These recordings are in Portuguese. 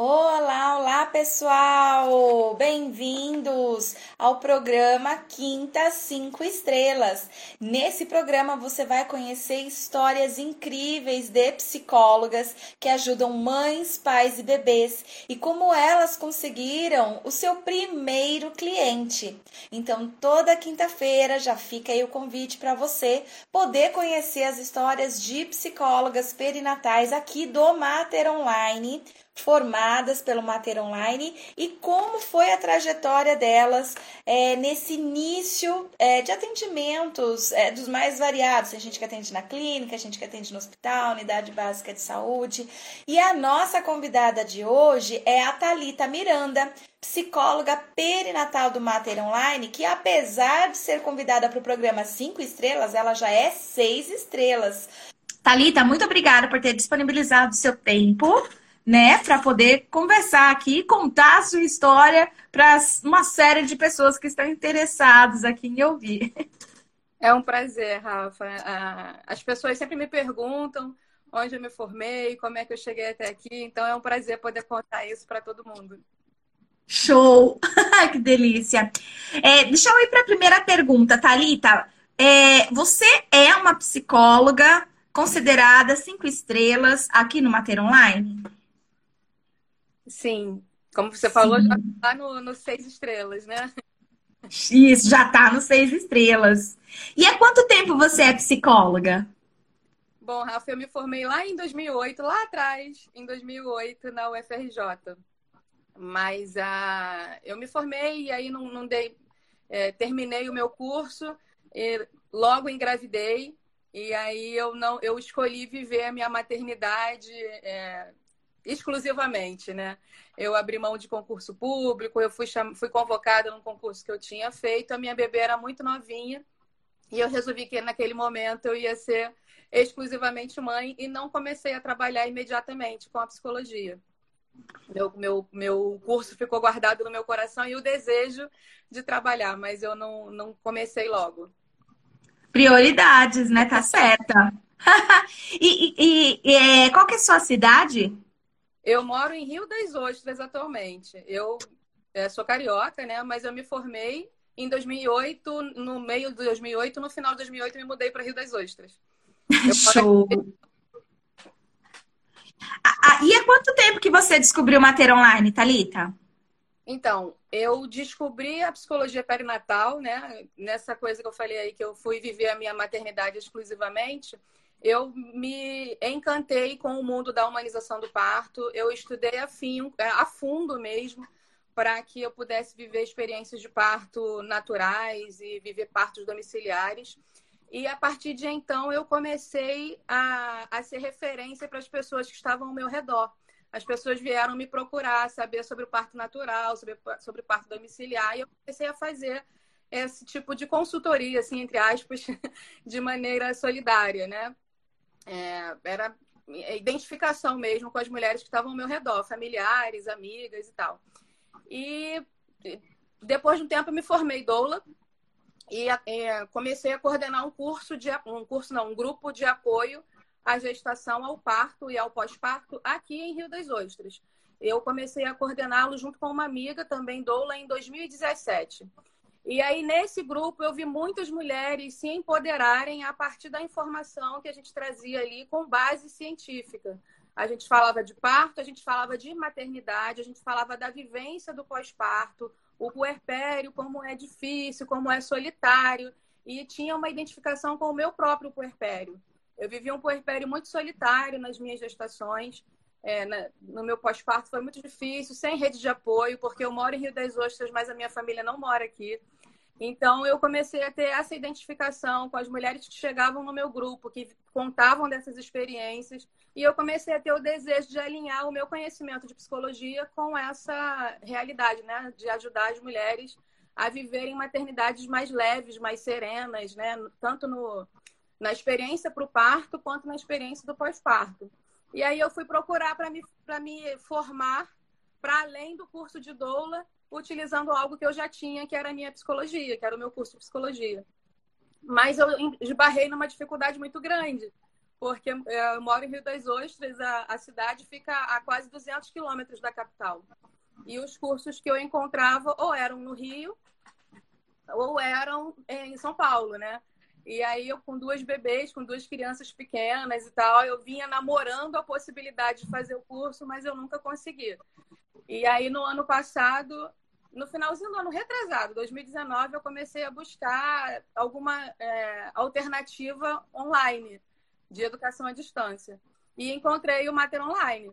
Olá, olá pessoal! Bem-vindos ao programa Quinta Cinco Estrelas. Nesse programa você vai conhecer histórias incríveis de psicólogas que ajudam mães, pais e bebês e como elas conseguiram o seu primeiro cliente. Então, toda quinta-feira já fica aí o convite para você poder conhecer as histórias de psicólogas perinatais aqui do Mater Online formadas pelo Mater Online e como foi a trajetória delas é, nesse início é, de atendimentos é, dos mais variados. Tem gente que atende na clínica, a gente que atende no hospital, unidade básica de saúde. E a nossa convidada de hoje é a Talita Miranda, psicóloga perinatal do Mater Online, que apesar de ser convidada para o programa 5 estrelas, ela já é 6 estrelas. Talita, muito obrigada por ter disponibilizado o seu tempo né, para poder conversar aqui, contar a sua história para uma série de pessoas que estão interessadas aqui em ouvir. É um prazer, Rafa. As pessoas sempre me perguntam onde eu me formei, como é que eu cheguei até aqui, então é um prazer poder contar isso para todo mundo. Show! que delícia! É, deixa eu ir para a primeira pergunta, Thalita. É, você é uma psicóloga considerada cinco estrelas aqui no Mater Online? Sim, como você falou, Sim. já está no, no seis estrelas, né? Isso, já está no seis estrelas. E há quanto tempo você é psicóloga? Bom, Rafa, eu me formei lá em 2008, lá atrás, em 2008, na UFRJ. Mas ah, eu me formei e aí não, não dei. É, terminei o meu curso, logo engravidei, e aí eu não eu escolhi viver a minha maternidade é, exclusivamente, né? Eu abri mão de concurso público, eu fui, cham... fui convocada num concurso que eu tinha feito, a minha bebê era muito novinha e eu resolvi que naquele momento eu ia ser exclusivamente mãe e não comecei a trabalhar imediatamente com a psicologia. Meu, meu, meu curso ficou guardado no meu coração e o desejo de trabalhar, mas eu não, não comecei logo. Prioridades, né? Tá certa. e, e, e é, qual que é a sua cidade? Eu moro em Rio das Ostras atualmente. Eu é, sou carioca, né? Mas eu me formei em 2008, no meio de 2008, no final de 2008 eu me mudei para Rio das Ostras. Show! Ah, e há quanto tempo que você descobriu Mater Online, Talita? Então, eu descobri a psicologia perinatal, né? Nessa coisa que eu falei aí, que eu fui viver a minha maternidade exclusivamente eu me encantei com o mundo da humanização do parto. Eu estudei a, fim, a fundo mesmo para que eu pudesse viver experiências de parto naturais e viver partos domiciliares. E a partir de então eu comecei a, a ser referência para as pessoas que estavam ao meu redor. As pessoas vieram me procurar, saber sobre o parto natural, sobre, sobre o parto domiciliar, e eu comecei a fazer esse tipo de consultoria, assim, entre aspas, de maneira solidária, né? É, era identificação mesmo com as mulheres que estavam ao meu redor, familiares, amigas e tal. E depois de um tempo eu me formei doula e é, comecei a coordenar um curso de um curso não, um grupo de apoio à gestação, ao parto e ao pós-parto aqui em Rio das Ostras. Eu comecei a coordená-lo junto com uma amiga também doula em 2017. E aí, nesse grupo, eu vi muitas mulheres se empoderarem a partir da informação que a gente trazia ali com base científica. A gente falava de parto, a gente falava de maternidade, a gente falava da vivência do pós-parto, o puerpério, como é difícil, como é solitário. E tinha uma identificação com o meu próprio puerpério. Eu vivi um puerpério muito solitário nas minhas gestações. É, na, no meu pós-parto foi muito difícil, sem rede de apoio, porque eu moro em Rio das Ostras, mas a minha família não mora aqui. Então, eu comecei a ter essa identificação com as mulheres que chegavam no meu grupo, que contavam dessas experiências, e eu comecei a ter o desejo de alinhar o meu conhecimento de psicologia com essa realidade, né? De ajudar as mulheres a viverem maternidades mais leves, mais serenas, né? Tanto no, na experiência para o parto, quanto na experiência do pós-parto. E aí eu fui procurar para me, me formar para além do curso de doula utilizando algo que eu já tinha, que era a minha psicologia, que era o meu curso de psicologia. Mas eu esbarrei numa dificuldade muito grande, porque é, eu moro em Rio das Ostras, a, a cidade fica a quase 200 quilômetros da capital. E os cursos que eu encontrava ou eram no Rio ou eram em São Paulo, né? E aí eu com duas bebês, com duas crianças pequenas e tal, eu vinha namorando a possibilidade de fazer o curso, mas eu nunca consegui. E aí no ano passado, no finalzinho do ano retrasado, 2019, eu comecei a buscar alguma é, alternativa online de educação à distância. E encontrei o Mater Online.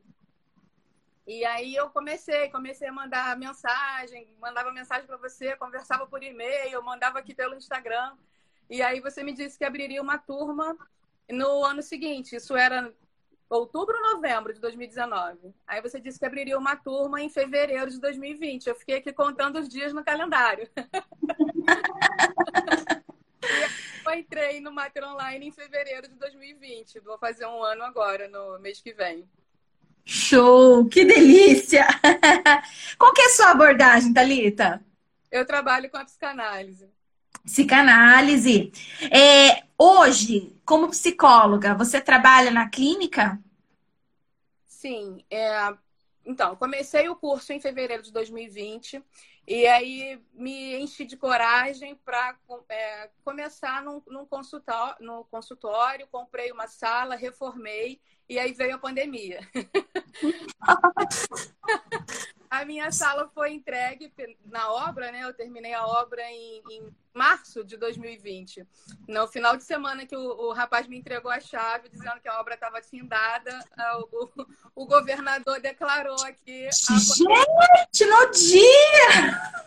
E aí eu comecei, comecei a mandar mensagem, mandava mensagem para você, conversava por e-mail, mandava aqui pelo Instagram. E aí você me disse que abriria uma turma no ano seguinte. Isso era outubro ou novembro de 2019. Aí você disse que abriria uma turma em fevereiro de 2020. Eu fiquei aqui contando os dias no calendário. eu entrei no Mater Online em fevereiro de 2020. Vou fazer um ano agora, no mês que vem. Show! Que delícia! Qual que é a sua abordagem, Thalita? Eu trabalho com a psicanálise. Psicanálise. É, hoje, como psicóloga, você trabalha na clínica? Sim. É, então, comecei o curso em fevereiro de 2020 e aí me enchi de coragem para é, começar num, num consultório, no consultório, comprei uma sala, reformei e aí veio a pandemia. a minha sala foi entregue na obra, né? Eu terminei a obra em, em março de 2020. No final de semana que o, o, rapaz me entregou a chave, dizendo que a obra estava findada, o, o, governador declarou aqui. Gente, no dia!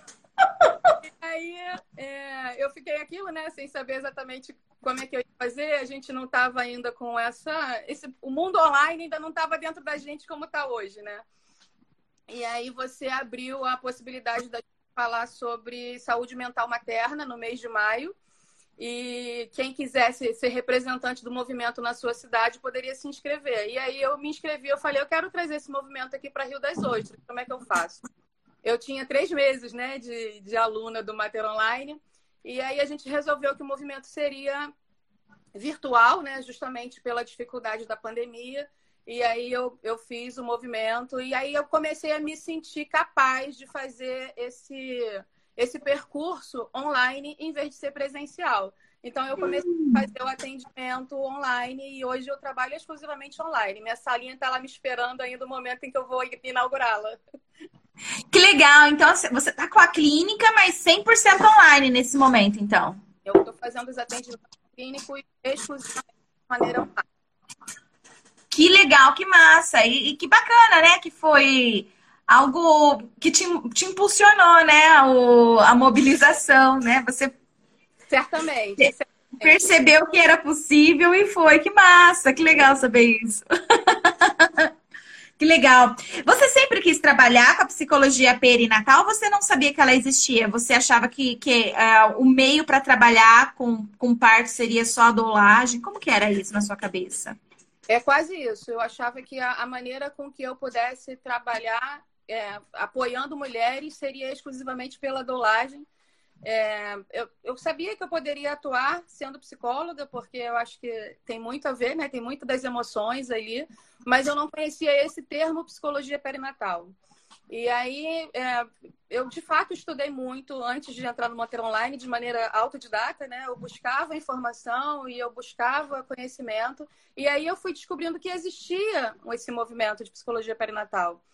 E aí é, eu fiquei aquilo, né, sem saber exatamente como é que eu ia fazer. A gente não estava ainda com essa. Esse, o mundo online ainda não estava dentro da gente como está hoje, né? E aí você abriu a possibilidade de falar sobre saúde mental materna no mês de maio. E quem quisesse ser representante do movimento na sua cidade poderia se inscrever. E aí eu me inscrevi, eu falei, eu quero trazer esse movimento aqui para Rio das Ostras. Como é que eu faço? Eu tinha três meses né, de, de aluna do Mater Online. E aí a gente resolveu que o movimento seria virtual, né, justamente pela dificuldade da pandemia. E aí eu, eu fiz o movimento e aí eu comecei a me sentir capaz de fazer esse, esse percurso online em vez de ser presencial. Então eu comecei a fazer o atendimento online e hoje eu trabalho exclusivamente online. Minha salinha está lá me esperando ainda o momento em que eu vou inaugurá-la. Que legal! Então você está com a clínica, mas 100% online nesse momento, então. Eu estou fazendo os atendimentos clínicos exclusivamente de maneira online. Que legal, que massa! E, e, que bacana, né? Que foi algo que te, te impulsionou, né? O, a mobilização, né? Você certamente, percebeu que era possível e foi. Que massa! Que legal saber isso. Que legal. Você sempre quis trabalhar com a psicologia perinatal ou você não sabia que ela existia? Você achava que, que uh, o meio para trabalhar com, com parto seria só a dolagem? Como que era isso na sua cabeça? É quase isso. Eu achava que a, a maneira com que eu pudesse trabalhar é, apoiando mulheres seria exclusivamente pela dolagem é, eu, eu, sabia que eu poderia atuar sendo psicóloga, porque eu acho que tem muito a ver, né? Tem muito das emoções ali, mas eu não conhecia esse termo psicologia perinatal. E aí, é, eu de fato estudei muito antes de entrar no Mater Online de maneira autodidata, né? Eu buscava informação e eu buscava conhecimento. E aí eu fui descobrindo que existia esse movimento de psicologia perinatal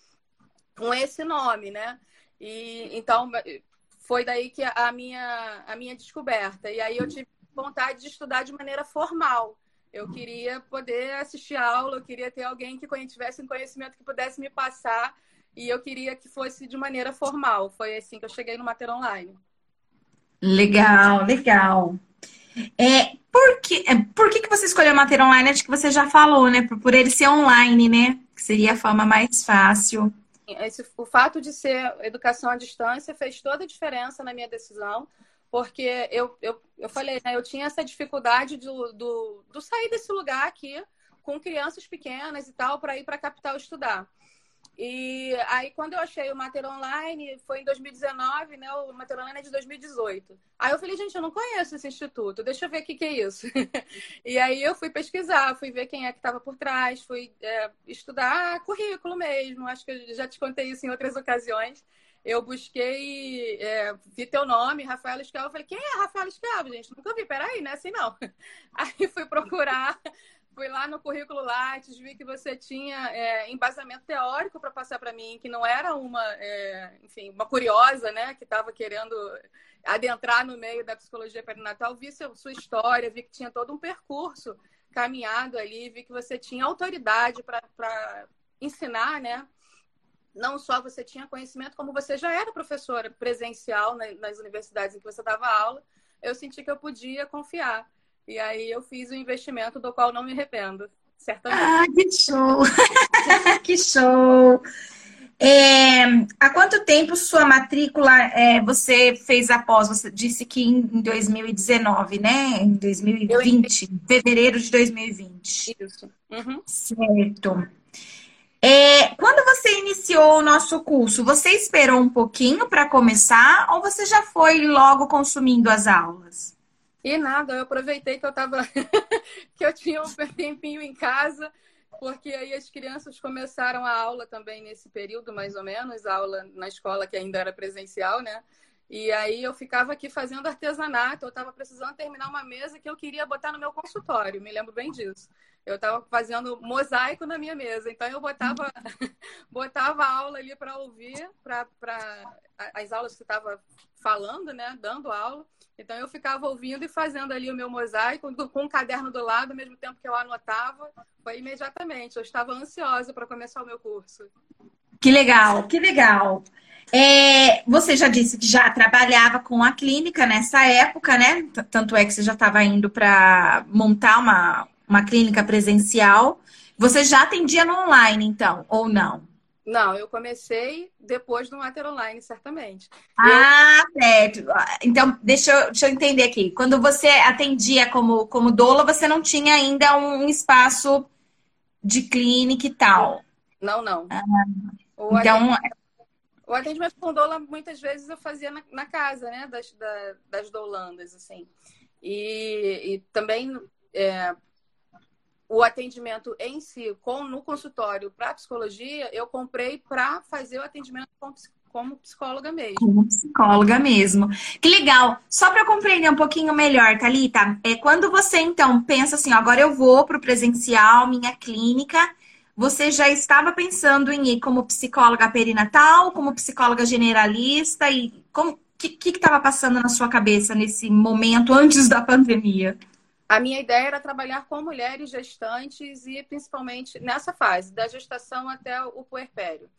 com esse nome, né? E então foi daí que a minha, a minha descoberta. E aí eu tive vontade de estudar de maneira formal. Eu queria poder assistir aula, eu queria ter alguém que tivesse um conhecimento que pudesse me passar e eu queria que fosse de maneira formal. Foi assim que eu cheguei no Mater Online. Legal, legal. É, por que, é, por que, que você escolheu o Mater Online? Acho que você já falou, né? Por, por ele ser online, né? Que seria a forma mais fácil. Esse, o fato de ser educação à distância fez toda a diferença na minha decisão, porque eu, eu, eu falei, né, eu tinha essa dificuldade do, do, do sair desse lugar aqui com crianças pequenas e tal para ir para a capital estudar. E aí, quando eu achei o Mater Online, foi em 2019, né? O Mater Online é de 2018. Aí eu falei, gente, eu não conheço esse instituto, deixa eu ver o que, que é isso. e aí eu fui pesquisar, fui ver quem é que estava por trás, fui é, estudar currículo mesmo. Acho que eu já te contei isso em outras ocasiões. Eu busquei, é, vi teu nome, Rafael Escalvo. Falei, quem é Rafael Escalvo, gente? Nunca vi, peraí, não é assim não. Aí fui procurar fui lá no currículo Lattes, vi que você tinha é, embasamento teórico para passar para mim, que não era uma, é, enfim, uma curiosa, né, que estava querendo adentrar no meio da psicologia perinatal. Vi seu, sua história, vi que tinha todo um percurso caminhado ali, vi que você tinha autoridade para ensinar, né? Não só você tinha conhecimento, como você já era professora presencial nas universidades em que você dava aula. Eu senti que eu podia confiar. E aí eu fiz o investimento do qual não me arrependo, certamente. Ah, que show! que show! É, há quanto tempo sua matrícula é, você fez após? Você disse que em 2019, né? Em 2020, em fevereiro de 2020. Isso. Uhum. Certo. É, quando você iniciou o nosso curso, você esperou um pouquinho para começar ou você já foi logo consumindo as aulas? E nada, eu aproveitei que eu tava que eu tinha um tempinho em casa, porque aí as crianças começaram a aula também nesse período, mais ou menos, a aula na escola que ainda era presencial, né? E aí eu ficava aqui fazendo artesanato, eu estava precisando terminar uma mesa que eu queria botar no meu consultório, me lembro bem disso. Eu estava fazendo mosaico na minha mesa, então eu botava, botava aula ali para ouvir, para as aulas que você estava falando, né, dando aula. Então eu ficava ouvindo e fazendo ali o meu mosaico com um caderno do lado, ao mesmo tempo que eu anotava, foi imediatamente. Eu estava ansiosa para começar o meu curso. Que legal, que legal. É, você já disse que já trabalhava com a clínica nessa época, né? Tanto é que você já estava indo para montar uma, uma clínica presencial. Você já atendia no online, então, ou não? Não, eu comecei depois do Mater Online, certamente. Ah, eu... certo. Então, deixa eu, deixa eu entender aqui. Quando você atendia como, como doula, você não tinha ainda um espaço de clínica e tal? Não, não. Ah, então... O atendimento com doula, muitas vezes, eu fazia na, na casa, né? Das, da, das doulandas, assim. E, e também... É, o atendimento em si, com, no consultório para psicologia, eu comprei para fazer o atendimento com, como psicóloga mesmo. Como psicóloga mesmo. Que legal. Só para compreender um pouquinho melhor, Thalita, é quando você então pensa assim, agora eu vou para o presencial, minha clínica, você já estava pensando em ir como psicóloga perinatal, como psicóloga generalista e como que que estava passando na sua cabeça nesse momento antes da pandemia? A minha ideia era trabalhar com mulheres gestantes e principalmente nessa fase, da gestação até o puerpério.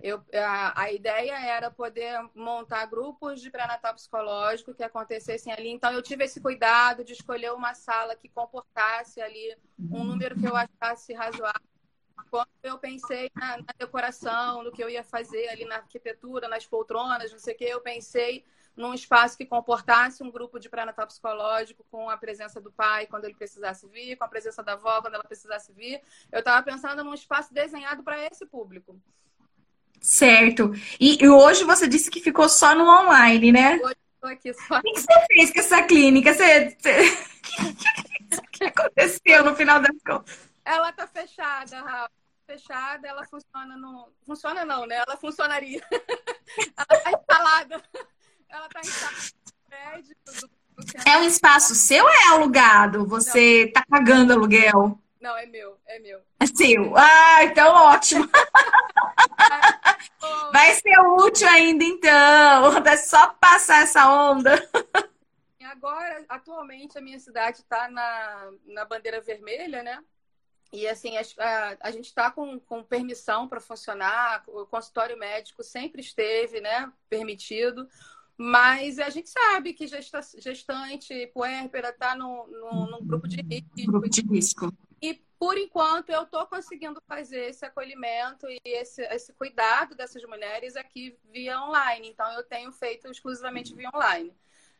Eu, a, a, ideia era poder montar grupos de pré-natal psicológico que acontecessem ali. Então, eu tive esse cuidado de escolher uma sala que comportasse ali um número que eu achasse razoável. Quando eu pensei na, na decoração, no que eu ia fazer ali na arquitetura, nas poltronas, não sei o que, eu pensei num espaço que comportasse um grupo de pré-natal psicológico com a presença do pai quando ele precisasse vir, com a presença da avó quando ela precisasse vir. Eu estava pensando num espaço desenhado para esse público. Certo. E, e, hoje você disse que ficou só no online, né? Hoje estou aqui só. O que você fez com essa clínica? Você... o que aconteceu no final das contas? Ela está fechada, Rafa fechada, ela funciona no. Funciona não, né? Ela funcionaria. ela está instalada. Ela tá em prédio. É um espaço seu ou é alugado? Você não. tá pagando aluguel? Não, é meu, é meu. É seu. Ah, então ótimo. Vai ser útil ainda então. É só passar essa onda. Agora, atualmente, a minha cidade está na, na bandeira vermelha, né? E assim, a, a, a gente está com, com permissão para funcionar, o consultório médico sempre esteve né, permitido. Mas a gente sabe que gesta, gestante, puérpera, está num, num, grupo de risco. Grupo de risco. E, por enquanto, eu estou conseguindo fazer esse acolhimento e esse, esse cuidado dessas mulheres aqui via online. Então, eu tenho feito exclusivamente via online.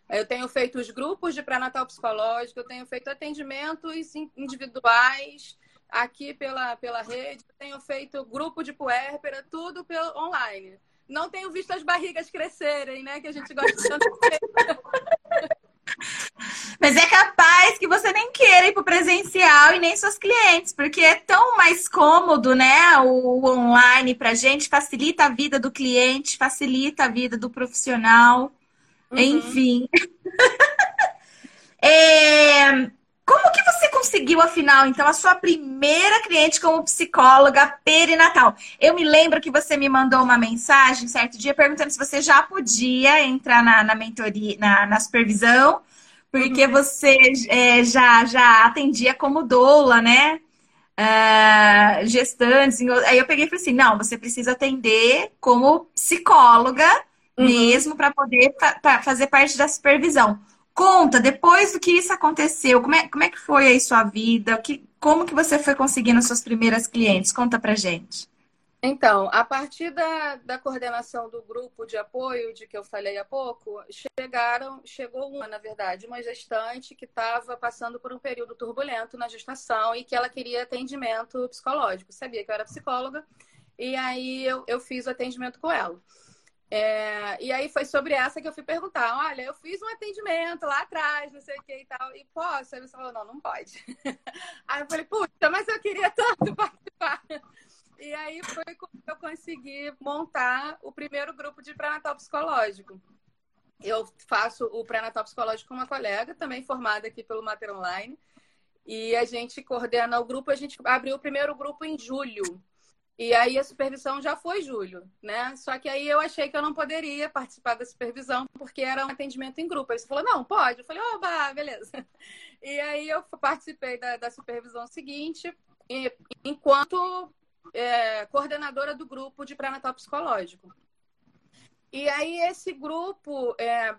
Eu tenho feito os grupos de pré-natal psicológico, eu tenho feito atendimentos individuais aqui pela, pela rede, tenho feito grupo de puérpera, tudo pelo, online. Não tenho visto as barrigas crescerem, né? Que a gente gosta tanto de Mas é capaz que você nem queira ir para o presencial e nem seus clientes, porque é tão mais cômodo, né? O online para gente facilita a vida do cliente, facilita a vida do profissional, uhum. enfim. é... Como que você conseguiu, afinal, então, a sua primeira cliente como psicóloga perinatal? Eu me lembro que você me mandou uma mensagem certo dia perguntando se você já podia entrar na, na mentoria, na, na supervisão, porque uhum. você é, já, já atendia como doula, né? Uh, gestantes. Aí eu peguei e falei assim: não, você precisa atender como psicóloga uhum. mesmo para poder fazer parte da supervisão. Conta, depois do que isso aconteceu, como é, como é que foi aí sua vida? Que, como que você foi conseguindo suas primeiras clientes? Conta pra gente. Então, a partir da, da coordenação do grupo de apoio de que eu falei há pouco, chegaram, chegou uma, na verdade, uma gestante que estava passando por um período turbulento na gestação e que ela queria atendimento psicológico. Sabia que eu era psicóloga, e aí eu, eu fiz o atendimento com ela. É, e aí foi sobre essa que eu fui perguntar. Olha, eu fiz um atendimento lá atrás, não sei o que e tal, e posso? Aí você falou, não, não pode. Aí eu falei, puta, mas eu queria tanto participar. E aí foi quando eu consegui montar o primeiro grupo de pré-natal psicológico. Eu faço o pré-natal psicológico com uma colega, também formada aqui pelo Mater Online. E a gente coordena o grupo, a gente abriu o primeiro grupo em julho. E aí a supervisão já foi julho, né? Só que aí eu achei que eu não poderia participar da supervisão porque era um atendimento em grupo. Você falou, não, pode. Eu falei, oba, beleza. E aí eu participei da, da supervisão seguinte, e, enquanto é, coordenadora do grupo de pré-natal psicológico. E aí esse grupo, é,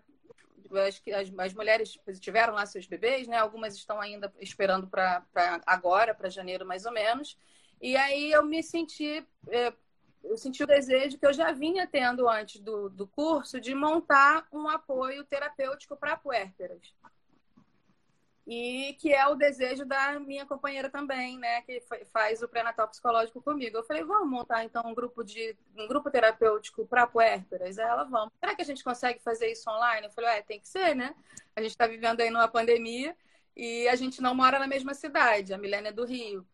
as, as, mulheres tiveram lá seus bebês, né? Algumas estão ainda esperando para agora, para janeiro mais ou menos. E aí eu me senti, é, eu senti o desejo que eu já vinha tendo antes do, do curso de montar um apoio terapêutico para puérperas. E que é o desejo da minha companheira também, né? Que faz o pré-natal psicológico comigo. Eu falei, vamos montar então um grupo de um grupo terapêutico para puérperas? Aí ela, vamos. Será que a gente consegue fazer isso online? Eu falei, é, tem que ser, né? A gente está vivendo aí numa pandemia e a gente não mora na mesma cidade. A Milena é do Rio.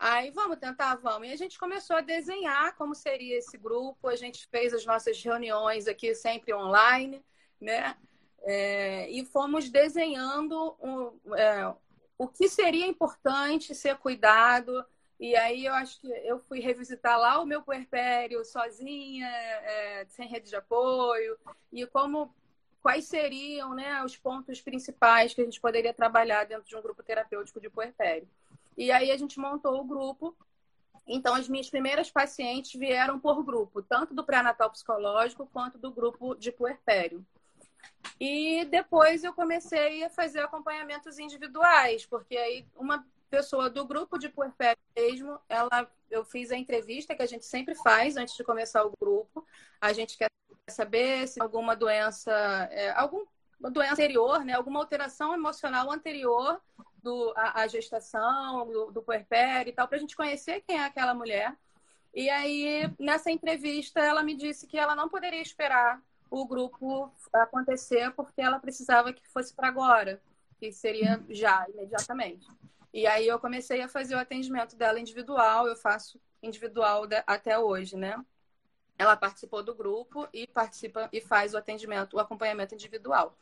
Aí vamos tentar, vamos. E a gente começou a desenhar como seria esse grupo. A gente fez as nossas reuniões aqui sempre online, né? É, e fomos desenhando um, é, o que seria importante ser cuidado. E aí eu acho que eu fui revisitar lá o meu puerpério sozinha, é, sem rede de apoio, e como quais seriam né, os pontos principais que a gente poderia trabalhar dentro de um grupo terapêutico de puerpério. E aí a gente montou o grupo. Então, as minhas primeiras pacientes vieram por grupo, tanto do pré-natal psicológico quanto do grupo de puerpério. E depois eu comecei a fazer acompanhamentos individuais, porque aí uma pessoa do grupo de puerpério mesmo, ela, eu fiz a entrevista que a gente sempre faz antes de começar o grupo. A gente quer saber se alguma doença, é, alguma doença anterior, né, alguma alteração emocional anterior do, a, a gestação, do, do puerpério e tal, para a gente conhecer quem é aquela mulher. E aí, nessa entrevista, ela me disse que ela não poderia esperar o grupo acontecer porque ela precisava que fosse para agora, que seria já, imediatamente. E aí eu comecei a fazer o atendimento dela individual, eu faço individual até hoje, né? Ela participou do grupo e participa e faz o atendimento, o acompanhamento individual.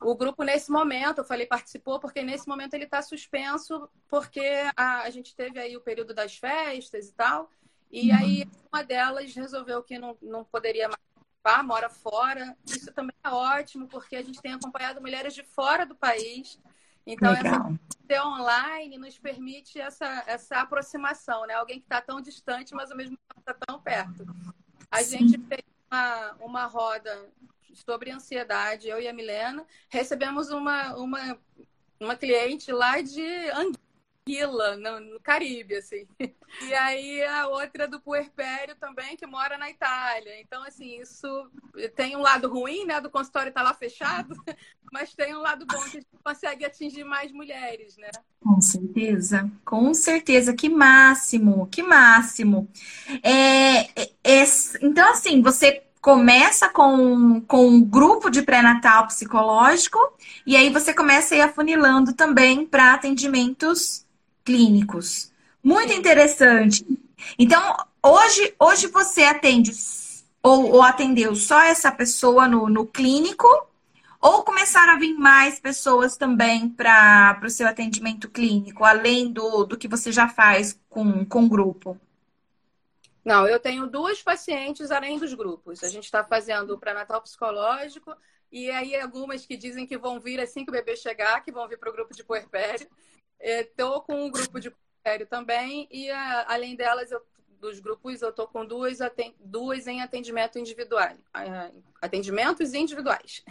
O grupo, nesse momento, eu falei participou, porque nesse momento ele está suspenso, porque a, a, gente teve aí o período das festas e tal. E uhum. aí uma delas resolveu que não, não poderia mais participar, mora fora. Isso também é ótimo, porque a gente tem acompanhado mulheres de fora do país. Então, Legal. essa online nos permite essa, essa aproximação, né? Alguém que está tão distante, mas ao mesmo tempo está tão perto. A Sim. gente fez uma, uma roda sobre ansiedade, eu e a Milena, recebemos uma, uma, uma cliente lá de Anguia, Manguila, no, no, Caribe, assim. E aí a outra do puerpério também, que mora na Itália. Então, assim, isso tem um lado ruim, né? Do consultório estar tá lá fechado, mas tem um lado bom que a gente consegue atingir mais mulheres, né? Com certeza, com certeza. Que máximo, que máximo. É, é, é então, assim, você começa com, com um grupo de pré-natal psicológico e aí você começa a ir afunilando também para atendimentos clínicos. Muito interessante. Então, hoje, hoje você atende ou, ou atendeu só essa pessoa no, no clínico ou começaram a vir mais pessoas também para o seu atendimento clínico, além do, do que você já faz com, com o grupo? Não, eu tenho duas pacientes além dos grupos. A gente está fazendo o pré-natal psicológico e aí algumas que dizem que vão vir assim que o bebê chegar, que vão vir para o grupo de puerpério. Estou com um grupo de puerpério também e a, além delas, eu, dos grupos, eu estou com duas, duas em atendimento individual. Atendimentos individuais.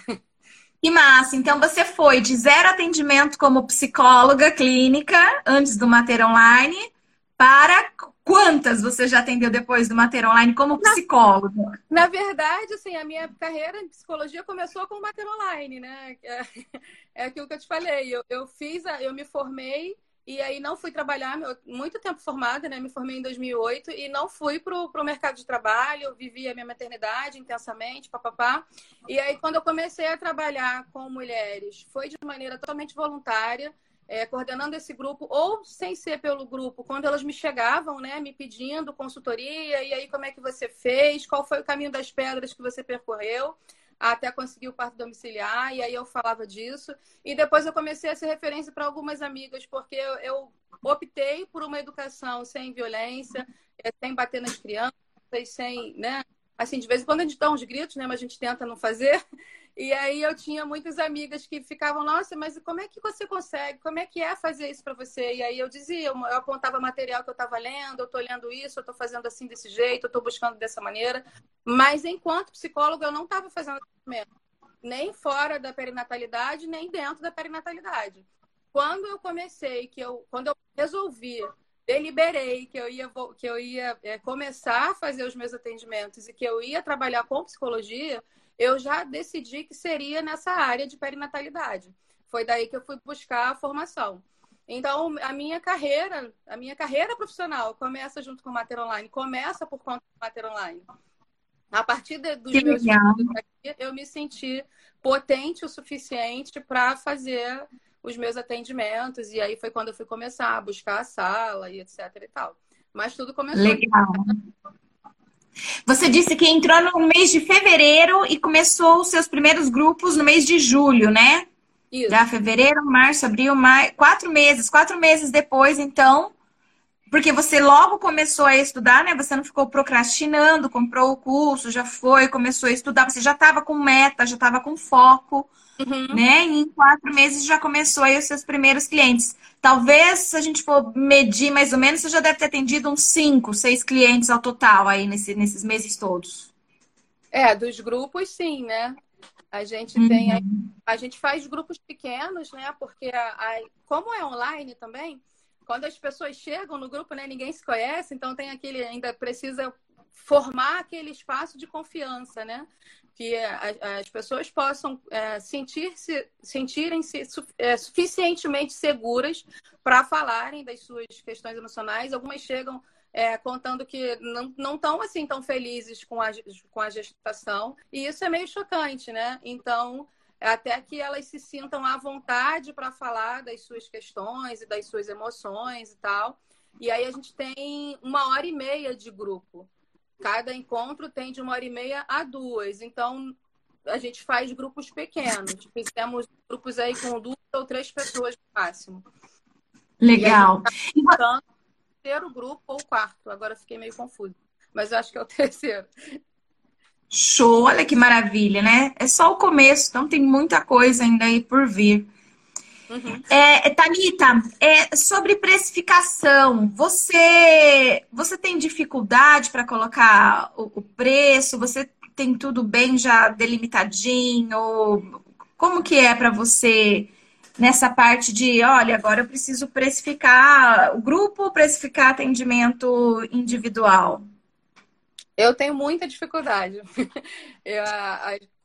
Que massa! Então você foi de zero atendimento como psicóloga clínica antes do Mater Online para quantas você já atendeu depois do Mater Online como psicóloga? Na, na, verdade, assim, a minha carreira em psicologia começou com o Mater Online, né? É, é aquilo que eu te falei. Eu, eu fiz, a, eu me formei e aí não fui trabalhar, muito tempo formada, né? Me formei em 2008 e não fui para o mercado de trabalho, vivi a minha maternidade intensamente, papapá. E aí quando eu comecei a trabalhar com mulheres, foi de maneira totalmente voluntária é, coordenando esse grupo, ou sem ser pelo grupo, quando elas me chegavam, né, me pedindo consultoria, e aí como é que você fez, qual foi o caminho das pedras que você percorreu até conseguir o parto domiciliar, e aí eu falava disso. E depois eu comecei a ser referência para algumas amigas, porque eu, eu, optei por uma educação sem violência, é, sem bater nas crianças, sem, né, assim, de vez em quando a gente dá uns gritos, né, mas a gente tenta não fazer. E aí eu tinha muitas amigas que ficavam, nossa, mas como é que você consegue? Como é que é fazer isso para você? E aí eu dizia, eu apontava material que eu estava lendo, eu estou lendo isso, eu estou fazendo assim desse jeito, eu estou buscando dessa maneira. Mas enquanto psicóloga, eu não estava fazendo atendimento, nem fora da perinatalidade, nem dentro da perinatalidade. Quando eu comecei, que eu, quando eu resolvi deliberei que eu ia, que eu ia é, começar a fazer os meus atendimentos e que eu ia trabalhar com psicologia, eu já decidi que seria nessa área de perinatalidade. Foi daí que eu fui buscar a formação. Então, a minha carreira, a minha carreira profissional começa junto com o Mater Online, começa por conta do Mater Online. A partir de, dos que meus estudos aqui, eu me senti potente o suficiente para fazer os meus atendimentos. E aí foi quando eu fui começar a buscar a sala e etc e tal. Mas tudo começou. Legal. Você disse que entrou no mês de fevereiro e começou os seus primeiros grupos no mês de julho, né? Isso. Já fevereiro, março, abril, maio, quatro meses, quatro meses depois, então, porque você logo começou a estudar, né? Você não ficou procrastinando, comprou o curso, já foi, começou a estudar, você já estava com meta, já estava com foco, uhum. né? E em quatro meses já começou aí os seus primeiros clientes. Talvez, se a gente for medir mais ou menos, você já deve ter atendido uns cinco, seis clientes ao total aí nesse, nesses meses todos. É, dos grupos, sim, né? A gente uhum. tem. A, a, gente faz grupos pequenos, né? Porque a, a, como é online também, quando as pessoas chegam no grupo, né, ninguém se conhece, então tem aquele. Ainda precisa formar aquele espaço de confiança, né? que as pessoas possam é, sentir-se, sentirem-se é, suficientemente seguras para falarem das suas questões emocionais. Algumas chegam é, contando que não estão assim tão felizes com a, com a gestação, e isso é meio chocante, né? Então, até que elas se sintam à vontade para falar das suas questões e das suas emoções e tal. E aí a gente tem uma hora e meia de grupo. Cada encontro tem de uma hora e meia a duas. Então, a gente faz grupos pequenos. Fizemos grupos aí com duas ou três pessoas no máximo. Legal. E tá o terceiro grupo ou quarto. Agora fiquei meio confuso. Mas eu acho que é o terceiro. Show, olha que maravilha, né? É só o começo, então tem muita coisa ainda aí por vir. Uhum. É, Thalita, é, sobre precificação, você, você tem dificuldade para colocar o, o, preço? Você tem tudo bem já delimitadinho? Como que é para você nessa parte de, olha, agora eu preciso precificar o grupo, precificar atendimento individual? Eu tenho muita dificuldade. Eu,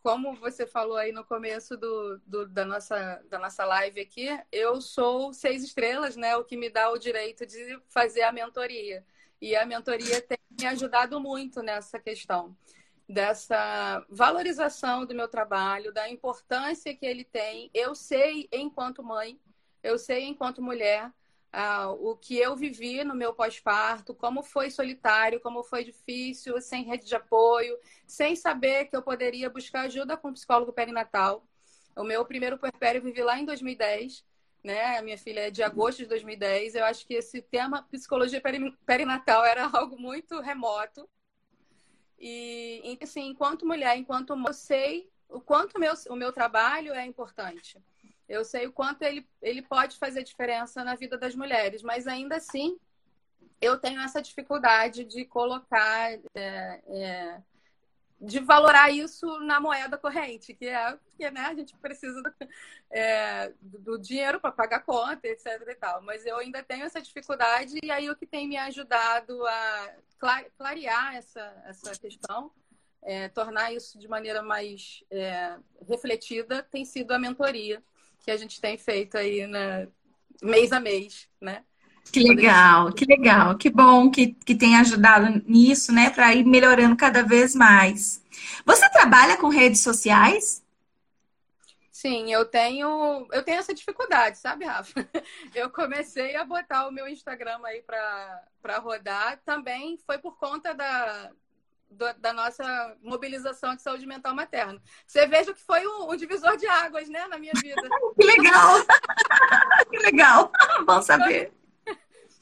como você falou aí no começo do, do, da, nossa, da nossa live aqui, eu sou seis estrelas, né? O que me dá o direito de fazer a mentoria. E a mentoria tem me ajudado muito nessa questão dessa valorização do meu trabalho, da importância que ele tem. Eu sei, enquanto mãe, eu sei, enquanto mulher, uh, o que eu vivi no meu pós-parto, como foi solitário, como foi difícil, sem rede de apoio, sem saber que eu poderia buscar ajuda com um psicólogo perinatal. O meu primeiro puerpério eu vivi lá em 2010, né? A minha filha é de agosto de 2010. Eu acho que esse tema psicologia perinatal era algo muito remoto. E, assim, enquanto mulher, enquanto eu sei o quanto meu, o meu trabalho é importante. Eu sei o quanto ele, ele pode fazer diferença na vida das mulheres, mas ainda assim eu tenho essa dificuldade de colocar, é, é, de valorar isso na moeda corrente, que é porque né, a gente precisa do, é, do dinheiro para pagar conta, etc. e tal. Mas eu ainda tenho essa dificuldade, e aí o que tem me ajudado a clarear essa, essa questão. É, tornar isso de maneira mais é, refletida tem sido a mentoria que a gente tem feito aí né, mês a mês, né? Que legal, que legal, que bom que, que tem ajudado nisso, né, para ir melhorando cada vez mais. Você trabalha com redes sociais? Sim, eu tenho, eu tenho essa dificuldade, sabe, Rafa? Eu comecei a botar o meu Instagram aí para rodar, também foi por conta da, do, da nossa mobilização de saúde mental materna. Você veja que foi um, um divisor de águas, né, na minha vida. que legal! que legal! Bom saber. Quando,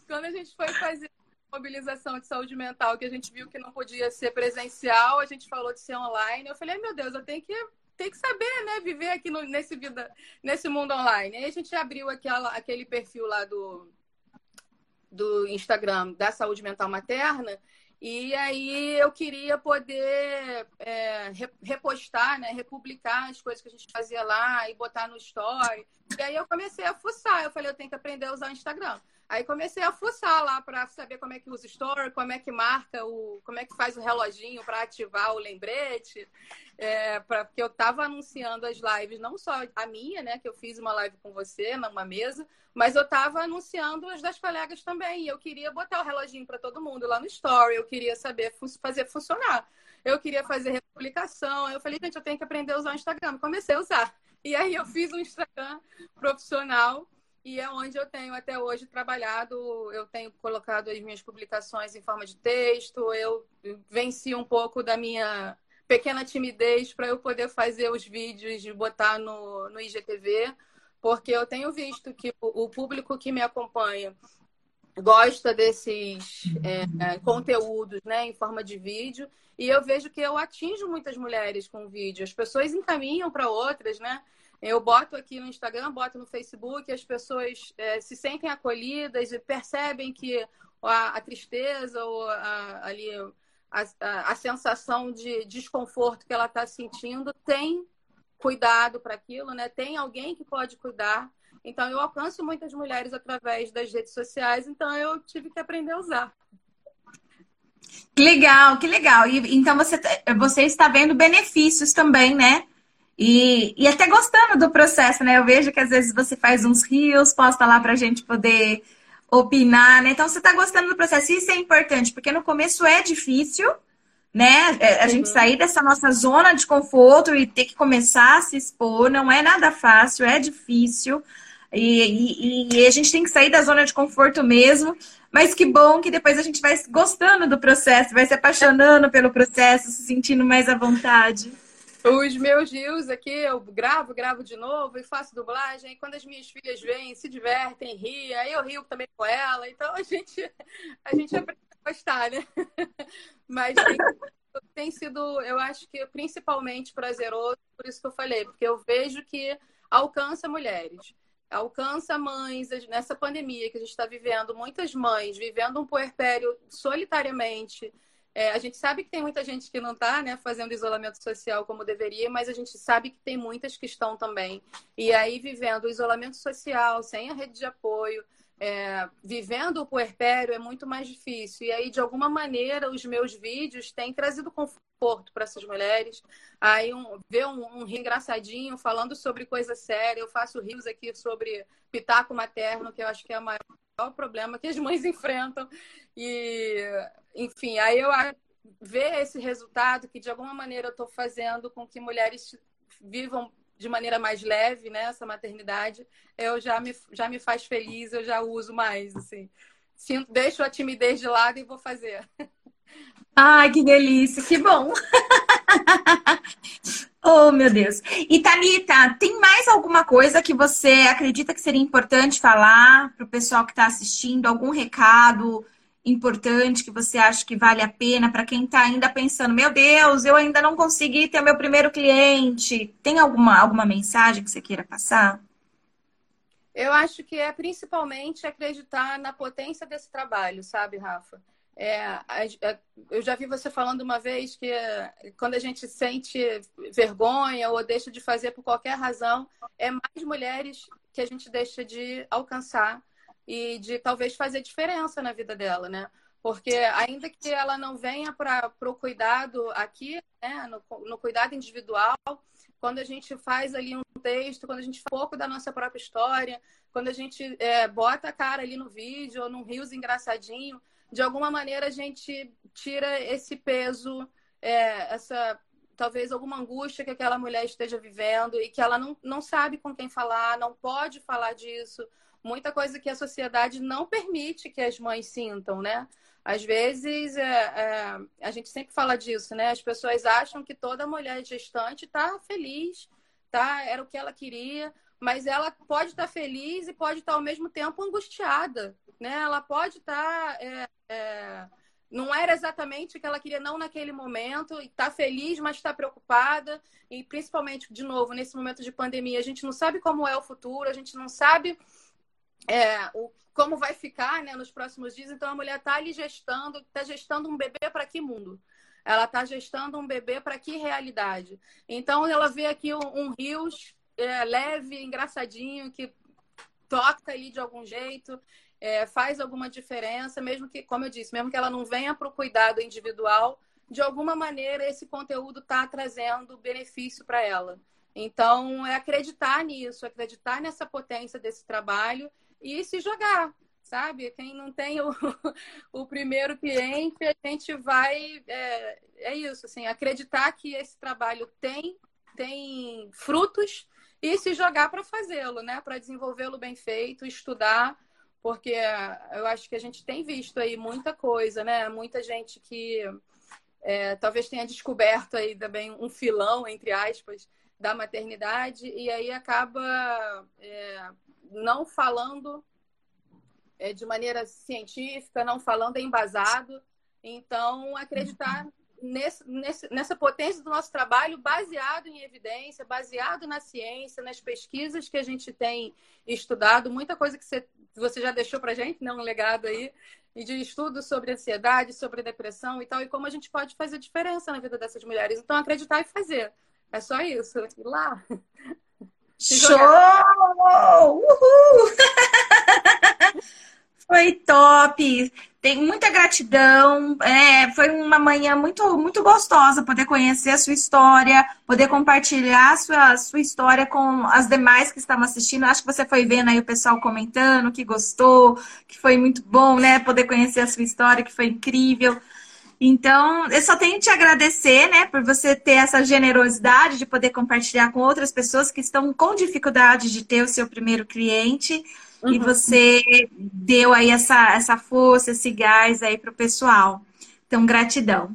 quando a gente foi fazer mobilização de saúde mental, que a gente viu que não podia ser presencial, a gente falou de ser online. Eu falei, meu Deus, eu tenho que tem que saber, né, viver aqui no, nesse vida, nesse mundo online. Aí a gente abriu aquela, aquele perfil lá do do Instagram da saúde mental materna e aí eu queria poder é, repostar, né, republicar as coisas que a gente fazia lá e botar no story. E aí eu comecei a fuçar. Eu falei, eu tenho que aprender a usar o Instagram. Aí comecei a fuçar lá para saber como é que usa story, como é que marca o, como é que faz o reloginho para ativar o lembrete. É, porque eu estava anunciando as lives, não só a minha, né, que eu fiz uma live com você numa mesa, mas eu estava anunciando as das colegas também. E eu queria botar o reloginho para todo mundo lá no story, eu queria saber fazer funcionar. Eu queria fazer republicação. Eu falei, gente, eu tenho que aprender a usar o Instagram. Comecei a usar. E aí eu fiz um Instagram profissional e é onde eu tenho até hoje trabalhado. Eu tenho colocado as minhas publicações em forma de texto, eu venci um pouco da minha pequena timidez para eu poder fazer os vídeos e botar no, no IGTV, porque eu tenho visto que o, o público que me acompanha gosta desses é, conteúdos né, em forma de vídeo. E eu vejo que eu atinjo muitas mulheres com vídeo. As pessoas encaminham para outras, né? Eu boto aqui no Instagram, boto no Facebook, as pessoas é, se sentem acolhidas e percebem que a, a tristeza ou a, ali a, a, sensação de desconforto que ela está sentindo tem cuidado para aquilo, né? Tem alguém que pode cuidar. Então eu alcanço muitas mulheres através das redes sociais, então eu tive que aprender a usar. Que legal, que legal. E, então você, você está vendo benefícios também, né? E, e até gostando do processo, né? Eu vejo que às vezes você faz uns rios, posta lá para a gente poder opinar, né? Então você está gostando do processo. Isso é importante, porque no começo é difícil, né? É, a uhum. gente sair dessa nossa zona de conforto e ter que começar a se expor, não é nada fácil, é difícil. E, e, e, a gente tem que sair da zona de conforto mesmo. Mas que bom que depois a gente vai gostando do processo, vai se apaixonando pelo processo, se sentindo mais à vontade. Os meus rios aqui, eu gravo, gravo de novo e faço dublagem. Quando as minhas filhas vêm, se divertem, riem, aí eu rio também com ela. Então a gente, a gente aprende a gostar, né? Mas tem, tem sido, eu acho que principalmente prazeroso, por isso que eu falei, porque eu vejo que alcança mulheres alcança mães nessa pandemia que a gente está vivendo, muitas mães vivendo um puerpério solitariamente, É, a gente sabe que tem muita gente que não está né, fazendo isolamento social como deveria, mas a gente sabe que tem muitas que estão também. E aí, vivendo o isolamento social, sem a rede de apoio, é, vivendo o puerpério é muito mais difícil. E aí, de alguma maneira, os meus vídeos têm trazido conforto para essas mulheres. Aí, um, ver um, um engraçadinho falando sobre coisa séria. Eu faço rios aqui sobre pitaco materno, que eu acho que é o maior problema que as mães enfrentam. E, enfim, aí eu ver esse resultado que, de alguma maneira, eu estou fazendo com que mulheres vivam de maneira mais leve, né, essa maternidade, eu já me, já me faz feliz, eu já uso mais, assim. Sinto, deixo a timidez de lado e vou fazer. Ai, que delícia, que bom! oh, meu Deus. E Thalita, tem mais alguma coisa que você acredita que seria importante falar para o pessoal que está assistindo? Algum recado? importante que você acha que vale a pena para quem está ainda pensando, meu Deus, eu ainda não consegui ter meu primeiro cliente? Tem alguma, alguma mensagem que você queira passar? Eu acho que é principalmente acreditar na potência desse trabalho, sabe, Rafa? É, eu já vi você falando uma vez que quando a gente sente vergonha ou deixa de fazer por qualquer razão, é mais mulheres que a gente deixa de alcançar e de talvez fazer diferença na vida dela, né? Porque ainda que ela não venha para o cuidado aqui, né, no, no, cuidado individual, quando a gente faz ali um texto, quando a gente fala um pouco da nossa própria história, quando a gente é, bota a cara ali no vídeo ou num rios engraçadinho, de alguma maneira a gente tira esse peso, é, essa talvez alguma angústia que aquela mulher esteja vivendo e que ela não, não sabe com quem falar, não pode falar disso, muita coisa que a sociedade não permite que as mães sintam, né? Às vezes, é, é, a gente sempre fala disso, né? As pessoas acham que toda mulher gestante está feliz, tá? Era o que ela queria, mas ela pode estar tá feliz e pode estar tá, ao mesmo tempo angustiada, né? Ela pode estar tá, é, é, não era exatamente o que ela queria não naquele momento, está feliz, mas está preocupada e principalmente de novo nesse momento de pandemia a gente não sabe como é o futuro, a gente não sabe é, o, como vai ficar né, nos próximos dias. Então, a mulher está ali gestando, está gestando um bebê para que mundo? Ela está gestando um bebê para que realidade? Então, ela vê aqui um, um rios é, leve, engraçadinho, que toca ali de algum jeito, é, faz alguma diferença, mesmo que, como eu disse, mesmo que ela não venha para o cuidado individual, de alguma maneira esse conteúdo está trazendo benefício para ela. Então, é acreditar nisso, acreditar nessa potência desse trabalho e se jogar, sabe? Quem não tem o, o primeiro cliente, a gente vai. É, é isso, assim, acreditar que esse trabalho tem, tem frutos e se jogar para fazê-lo, né? Para desenvolvê-lo bem feito, estudar, porque eu acho que a gente tem visto aí muita coisa, né? Muita gente que é, talvez tenha descoberto aí também um filão, entre aspas, da maternidade e aí acaba é, não falando é, de maneira científica, não falando embasado. Então, acreditar nesse, nesse, nessa potência do nosso trabalho baseado em evidência, baseado na ciência, nas pesquisas que a gente tem estudado, muita coisa que você, você já deixou para gente, né? um legado aí, e de estudos sobre ansiedade, sobre depressão e tal, e como a gente pode fazer diferença na vida dessas mulheres. Então, acreditar e fazer. É só isso. Ir lá. Show! Uhul! Foi top! Tem muita gratidão. É, foi uma manhã muito, muito gostosa poder conhecer a sua história, poder compartilhar a sua, a sua história com as demais que estavam assistindo. Acho que você foi vendo aí o pessoal comentando que gostou, que foi muito bom, né? Poder conhecer a sua história, que foi incrível. Então, eu só tenho te agradecer, né, por você ter essa generosidade de poder compartilhar com outras pessoas que estão com dificuldade de ter o seu primeiro cliente. Uhum. E você deu aí essa, essa força, esse gás aí para o pessoal. Então, gratidão.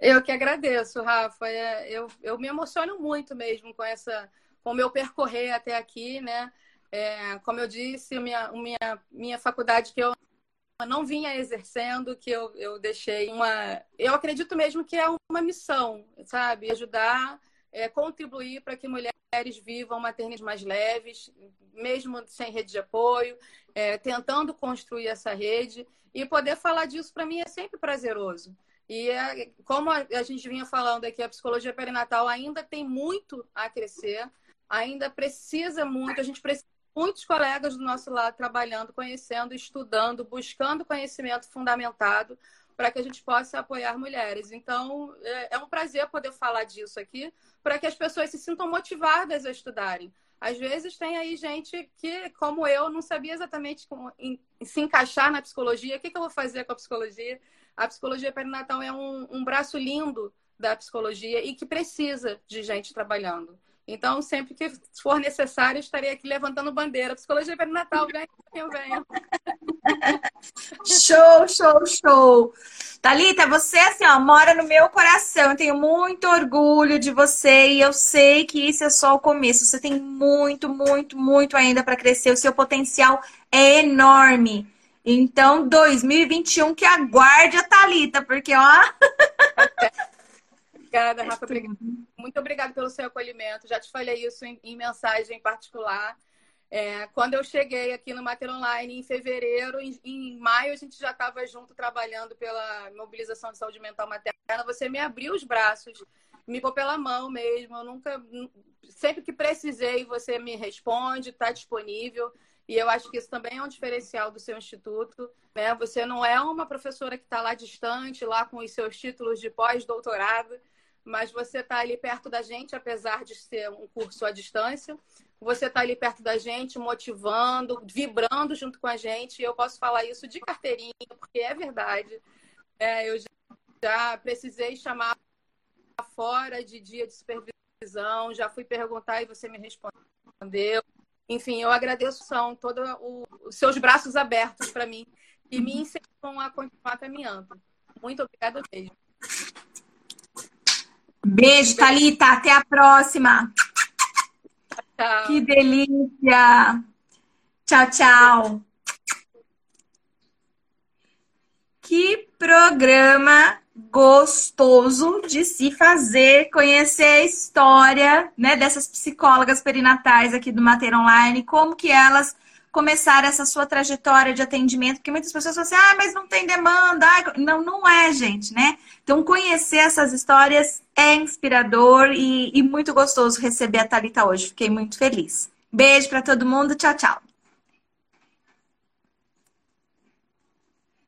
Eu que agradeço, Rafa. É, eu, eu me emociono muito mesmo com essa, com o meu percorrer até aqui, né? É, como eu disse, minha, minha, minha faculdade que eu não vinha exercendo, que eu, eu deixei uma. Eu acredito mesmo que é uma missão, sabe? Ajudar, é, contribuir para que mulheres vivam maternidades mais leves, mesmo sem rede de apoio, é, tentando construir essa rede. E poder falar disso para mim é sempre prazeroso. E é, como a, a gente vinha falando aqui, a psicologia perinatal ainda tem muito a crescer, ainda precisa muito, a gente precisa muitos colegas do nosso lado trabalhando, conhecendo, estudando, buscando conhecimento fundamentado para que a gente possa apoiar mulheres. Então, é, é um prazer poder falar disso aqui, para que as pessoas se sintam motivadas a estudarem. Às vezes tem aí gente que, como eu, não sabia exatamente como se encaixar na psicologia. O que, que, eu vou fazer com a psicologia? A psicologia perinatal é um, um braço lindo da psicologia e que precisa de gente trabalhando. Então, sempre que for necessário, estarei aqui levantando bandeira. Psicologia perinatal, venha quem venha. Show, show, show. Talita, você assim, ó, mora no meu coração. Eu tenho muito orgulho de você e eu sei que isso é só o começo. Você tem muito, muito, muito ainda para crescer. O seu potencial é enorme. Então, 2021 que aguarde a Talita, porque ó. Obrigada, Rafa. Muito obrigada pelo seu acolhimento. Já te falei isso em, em mensagem particular. É, quando eu cheguei aqui no Mater Online em fevereiro, em, em maio a gente já estava junto trabalhando pela mobilização de saúde mental materna. Você me abriu os braços, me pôs pela mão mesmo. Eu nunca, sempre que precisei, você me responde, está disponível. E eu acho que isso também é um diferencial do seu instituto. Né? Você não é uma professora que está lá distante, lá com os seus títulos de pós-doutorado mas você está ali perto da gente, apesar de ser um curso à distância. Você está ali perto da gente, motivando, vibrando junto com a gente. E eu posso falar isso de carteirinha, porque é verdade. É, eu já precisei chamar fora de dia de supervisão, já fui perguntar e você me respondeu. Enfim, eu agradeço são todos os seus braços abertos para mim e me incentivam a continuar caminhando. Muito obrigada mesmo. Beijo, Thalita. Até a próxima. Tchau. Que delícia. Tchau, tchau. Que programa gostoso de se fazer, conhecer a história, né, dessas psicólogas perinatais aqui do Mater Online, como que elas começar essa sua trajetória de atendimento, porque muitas pessoas falam assim, ah, mas não tem demanda. Não, não é, gente, né? Então, conhecer essas histórias é inspirador e, e muito gostoso receber a Thalita hoje. Fiquei muito feliz. Beijo para todo mundo. Tchau, tchau.